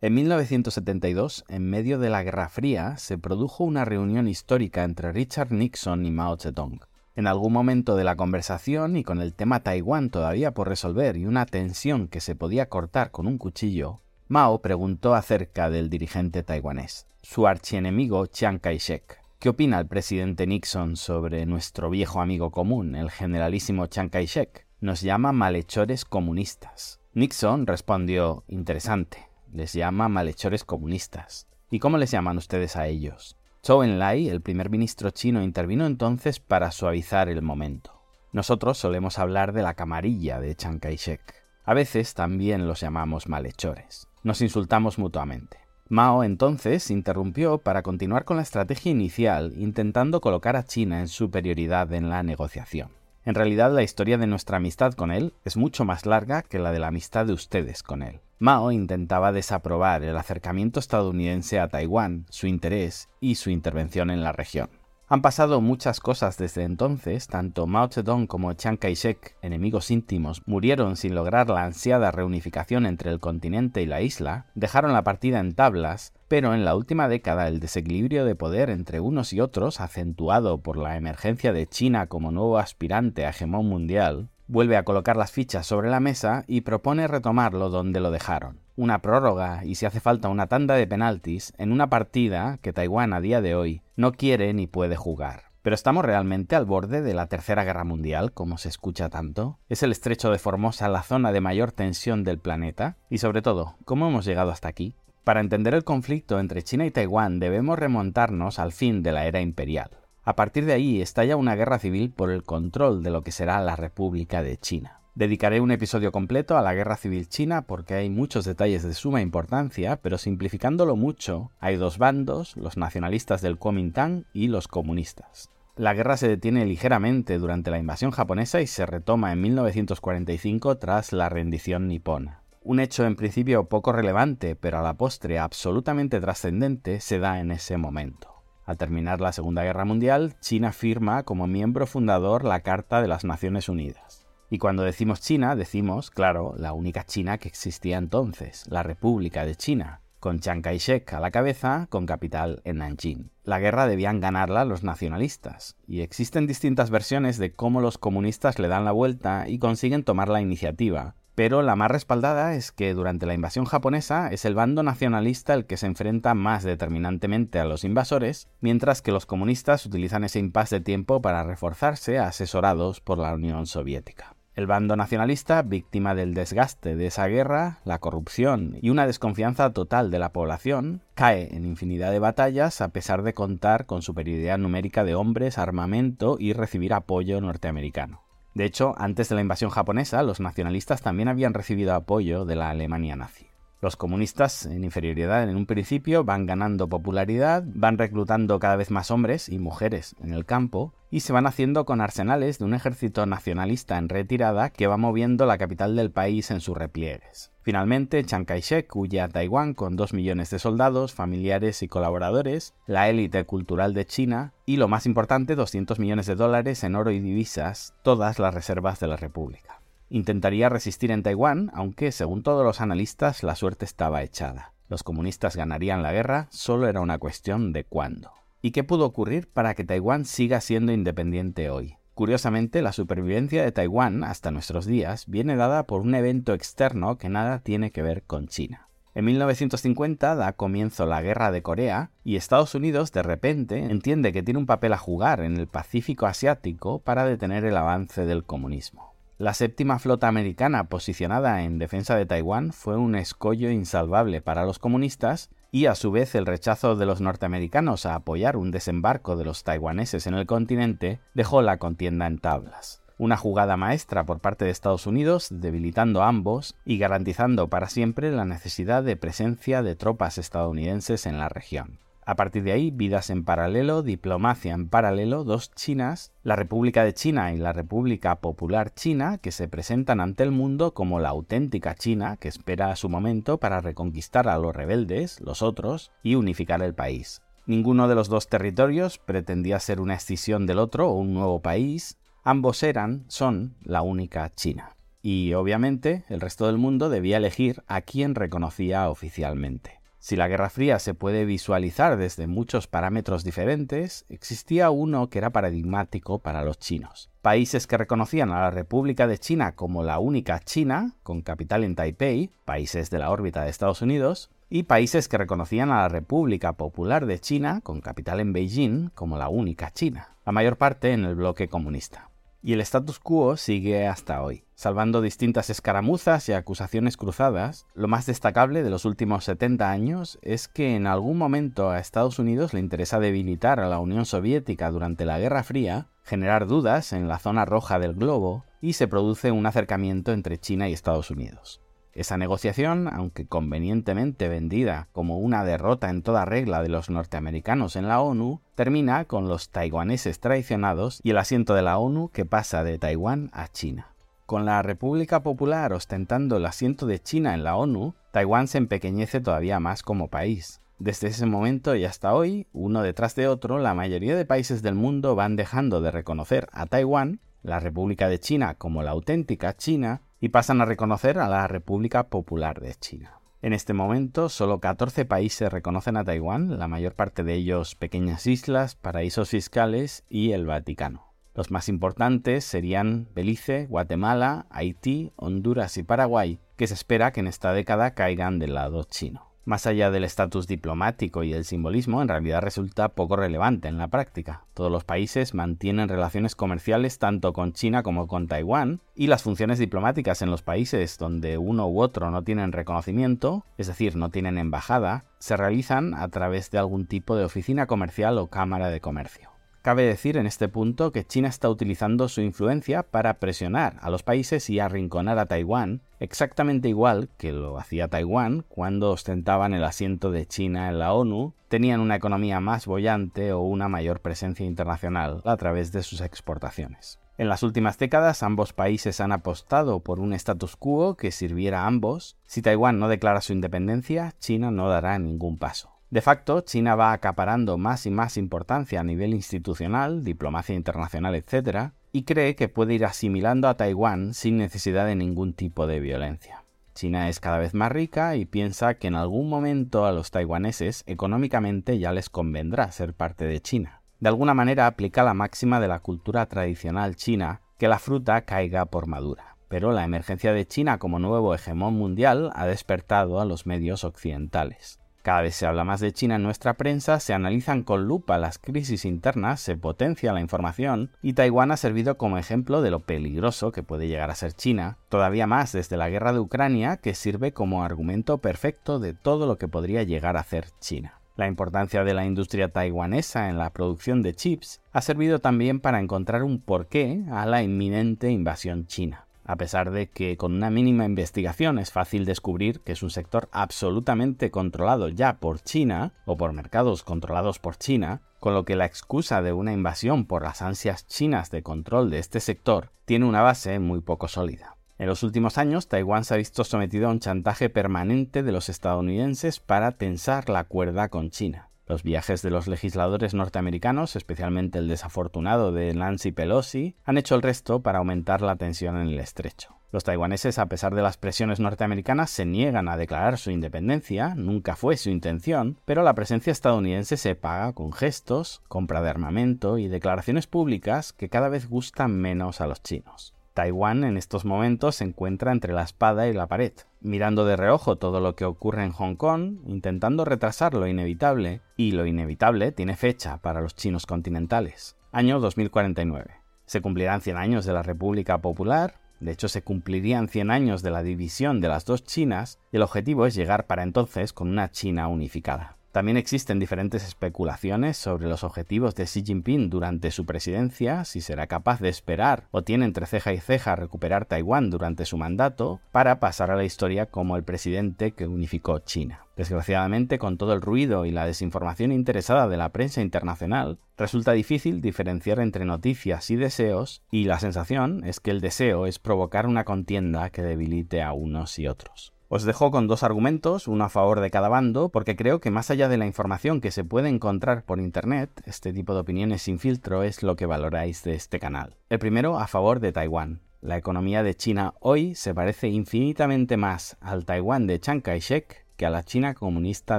En 1972, en medio de la Guerra Fría, se produjo una reunión histórica entre Richard Nixon y Mao Zedong. En algún momento de la conversación y con el tema Taiwán todavía por resolver y una tensión que se podía cortar con un cuchillo, Mao preguntó acerca del dirigente taiwanés, su archienemigo Chiang Kai-shek. ¿Qué opina el presidente Nixon sobre nuestro viejo amigo común, el generalísimo Chiang Kai-shek? Nos llama malhechores comunistas. Nixon respondió, interesante, les llama malhechores comunistas. ¿Y cómo les llaman ustedes a ellos? Zhou Enlai, el primer ministro chino, intervino entonces para suavizar el momento. Nosotros solemos hablar de la camarilla de Chiang Kai-shek. A veces también los llamamos malhechores. Nos insultamos mutuamente. Mao entonces interrumpió para continuar con la estrategia inicial, intentando colocar a China en superioridad en la negociación. En realidad la historia de nuestra amistad con él es mucho más larga que la de la amistad de ustedes con él. Mao intentaba desaprobar el acercamiento estadounidense a Taiwán, su interés y su intervención en la región. Han pasado muchas cosas desde entonces, tanto Mao Zedong como Chiang Kai-shek, enemigos íntimos, murieron sin lograr la ansiada reunificación entre el continente y la isla, dejaron la partida en tablas, pero en la última década el desequilibrio de poder entre unos y otros, acentuado por la emergencia de China como nuevo aspirante a hegemón mundial, vuelve a colocar las fichas sobre la mesa y propone retomarlo donde lo dejaron. Una prórroga y si hace falta una tanda de penaltis en una partida que Taiwán a día de hoy no quiere ni puede jugar. ¿Pero estamos realmente al borde de la Tercera Guerra Mundial, como se escucha tanto? ¿Es el estrecho de Formosa la zona de mayor tensión del planeta? Y sobre todo, ¿cómo hemos llegado hasta aquí? Para entender el conflicto entre China y Taiwán debemos remontarnos al fin de la era imperial. A partir de ahí estalla una guerra civil por el control de lo que será la República de China. Dedicaré un episodio completo a la Guerra Civil China porque hay muchos detalles de suma importancia, pero simplificándolo mucho, hay dos bandos, los nacionalistas del Kuomintang y los comunistas. La guerra se detiene ligeramente durante la invasión japonesa y se retoma en 1945 tras la rendición nipona. Un hecho en principio poco relevante, pero a la postre absolutamente trascendente, se da en ese momento. Al terminar la Segunda Guerra Mundial, China firma como miembro fundador la Carta de las Naciones Unidas. Y cuando decimos China, decimos, claro, la única China que existía entonces, la República de China, con Chiang Kai-shek a la cabeza, con capital en Nanjing. La guerra debían ganarla los nacionalistas, y existen distintas versiones de cómo los comunistas le dan la vuelta y consiguen tomar la iniciativa, pero la más respaldada es que durante la invasión japonesa es el bando nacionalista el que se enfrenta más determinantemente a los invasores, mientras que los comunistas utilizan ese impasse de tiempo para reforzarse asesorados por la Unión Soviética. El bando nacionalista, víctima del desgaste de esa guerra, la corrupción y una desconfianza total de la población, cae en infinidad de batallas a pesar de contar con superioridad numérica de hombres, armamento y recibir apoyo norteamericano. De hecho, antes de la invasión japonesa, los nacionalistas también habían recibido apoyo de la Alemania nazi. Los comunistas, en inferioridad en un principio, van ganando popularidad, van reclutando cada vez más hombres y mujeres en el campo, y se van haciendo con arsenales de un ejército nacionalista en retirada que va moviendo la capital del país en sus repliegues. Finalmente, Chiang Kai-shek huye a Taiwán con dos millones de soldados, familiares y colaboradores, la élite cultural de China y, lo más importante, 200 millones de dólares en oro y divisas, todas las reservas de la República. Intentaría resistir en Taiwán, aunque, según todos los analistas, la suerte estaba echada. Los comunistas ganarían la guerra, solo era una cuestión de cuándo. ¿Y qué pudo ocurrir para que Taiwán siga siendo independiente hoy? Curiosamente, la supervivencia de Taiwán hasta nuestros días viene dada por un evento externo que nada tiene que ver con China. En 1950 da comienzo la Guerra de Corea y Estados Unidos de repente entiende que tiene un papel a jugar en el Pacífico Asiático para detener el avance del comunismo. La séptima flota americana posicionada en defensa de Taiwán fue un escollo insalvable para los comunistas y a su vez el rechazo de los norteamericanos a apoyar un desembarco de los taiwaneses en el continente dejó la contienda en tablas. Una jugada maestra por parte de Estados Unidos, debilitando a ambos y garantizando para siempre la necesidad de presencia de tropas estadounidenses en la región. A partir de ahí, vidas en paralelo, diplomacia en paralelo, dos Chinas, la República de China y la República Popular China, que se presentan ante el mundo como la auténtica China que espera a su momento para reconquistar a los rebeldes, los otros, y unificar el país. Ninguno de los dos territorios pretendía ser una escisión del otro o un nuevo país, ambos eran, son, la única China. y obviamente el resto del mundo debía elegir a quién reconocía oficialmente. Si la Guerra Fría se puede visualizar desde muchos parámetros diferentes, existía uno que era paradigmático para los chinos. Países que reconocían a la República de China como la única China, con capital en Taipei, países de la órbita de Estados Unidos, y países que reconocían a la República Popular de China, con capital en Beijing, como la única China, la mayor parte en el bloque comunista. Y el status quo sigue hasta hoy. Salvando distintas escaramuzas y acusaciones cruzadas, lo más destacable de los últimos 70 años es que en algún momento a Estados Unidos le interesa debilitar a la Unión Soviética durante la Guerra Fría, generar dudas en la zona roja del globo y se produce un acercamiento entre China y Estados Unidos. Esa negociación, aunque convenientemente vendida como una derrota en toda regla de los norteamericanos en la ONU, termina con los taiwaneses traicionados y el asiento de la ONU que pasa de Taiwán a China. Con la República Popular ostentando el asiento de China en la ONU, Taiwán se empequeñece todavía más como país. Desde ese momento y hasta hoy, uno detrás de otro, la mayoría de países del mundo van dejando de reconocer a Taiwán, la República de China como la auténtica China, y pasan a reconocer a la República Popular de China. En este momento, solo 14 países reconocen a Taiwán, la mayor parte de ellos pequeñas islas, paraísos fiscales y el Vaticano. Los más importantes serían Belice, Guatemala, Haití, Honduras y Paraguay, que se espera que en esta década caigan del lado chino más allá del estatus diplomático y el simbolismo, en realidad resulta poco relevante en la práctica. Todos los países mantienen relaciones comerciales tanto con China como con Taiwán, y las funciones diplomáticas en los países donde uno u otro no tienen reconocimiento, es decir, no tienen embajada, se realizan a través de algún tipo de oficina comercial o cámara de comercio. Cabe decir en este punto que China está utilizando su influencia para presionar a los países y arrinconar a Taiwán, exactamente igual que lo hacía Taiwán cuando ostentaban el asiento de China en la ONU, tenían una economía más bollante o una mayor presencia internacional a través de sus exportaciones. En las últimas décadas ambos países han apostado por un status quo que sirviera a ambos. Si Taiwán no declara su independencia, China no dará ningún paso. De facto, China va acaparando más y más importancia a nivel institucional, diplomacia internacional, etc., y cree que puede ir asimilando a Taiwán sin necesidad de ningún tipo de violencia. China es cada vez más rica y piensa que en algún momento a los taiwaneses económicamente ya les convendrá ser parte de China. De alguna manera aplica la máxima de la cultura tradicional china que la fruta caiga por madura. Pero la emergencia de China como nuevo hegemón mundial ha despertado a los medios occidentales. Cada vez se habla más de China en nuestra prensa, se analizan con lupa las crisis internas, se potencia la información y Taiwán ha servido como ejemplo de lo peligroso que puede llegar a ser China, todavía más desde la guerra de Ucrania que sirve como argumento perfecto de todo lo que podría llegar a ser China. La importancia de la industria taiwanesa en la producción de chips ha servido también para encontrar un porqué a la inminente invasión china a pesar de que con una mínima investigación es fácil descubrir que es un sector absolutamente controlado ya por China o por mercados controlados por China, con lo que la excusa de una invasión por las ansias chinas de control de este sector tiene una base muy poco sólida. En los últimos años, Taiwán se ha visto sometido a un chantaje permanente de los estadounidenses para tensar la cuerda con China. Los viajes de los legisladores norteamericanos, especialmente el desafortunado de Nancy Pelosi, han hecho el resto para aumentar la tensión en el estrecho. Los taiwaneses, a pesar de las presiones norteamericanas, se niegan a declarar su independencia, nunca fue su intención, pero la presencia estadounidense se paga con gestos, compra de armamento y declaraciones públicas que cada vez gustan menos a los chinos. Taiwán en estos momentos se encuentra entre la espada y la pared, mirando de reojo todo lo que ocurre en Hong Kong, intentando retrasar lo inevitable, y lo inevitable tiene fecha para los chinos continentales, año 2049. Se cumplirán 100 años de la República Popular, de hecho se cumplirían 100 años de la división de las dos Chinas, y el objetivo es llegar para entonces con una China unificada. También existen diferentes especulaciones sobre los objetivos de Xi Jinping durante su presidencia, si será capaz de esperar o tiene entre ceja y ceja recuperar Taiwán durante su mandato para pasar a la historia como el presidente que unificó China. Desgraciadamente, con todo el ruido y la desinformación interesada de la prensa internacional, resulta difícil diferenciar entre noticias y deseos, y la sensación es que el deseo es provocar una contienda que debilite a unos y otros. Os dejo con dos argumentos, uno a favor de cada bando, porque creo que más allá de la información que se puede encontrar por Internet, este tipo de opiniones sin filtro es lo que valoráis de este canal. El primero a favor de Taiwán. La economía de China hoy se parece infinitamente más al Taiwán de Chiang Kai-shek que a la China comunista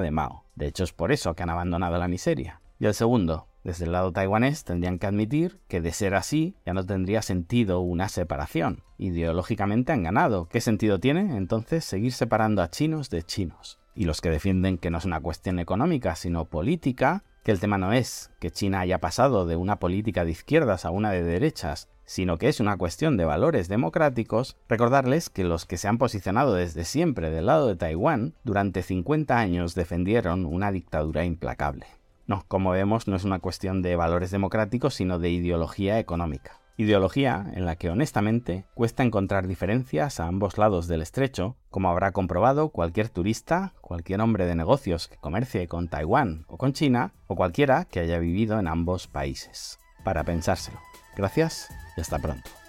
de Mao. De hecho, es por eso que han abandonado la miseria. Y el segundo, desde el lado taiwanés tendrían que admitir que de ser así ya no tendría sentido una separación. Ideológicamente han ganado. ¿Qué sentido tiene entonces seguir separando a chinos de chinos? Y los que defienden que no es una cuestión económica sino política, que el tema no es que China haya pasado de una política de izquierdas a una de derechas, sino que es una cuestión de valores democráticos, recordarles que los que se han posicionado desde siempre del lado de Taiwán durante 50 años defendieron una dictadura implacable. No, como vemos, no es una cuestión de valores democráticos, sino de ideología económica. Ideología en la que honestamente cuesta encontrar diferencias a ambos lados del estrecho, como habrá comprobado cualquier turista, cualquier hombre de negocios que comercie con Taiwán o con China, o cualquiera que haya vivido en ambos países. Para pensárselo. Gracias y hasta pronto.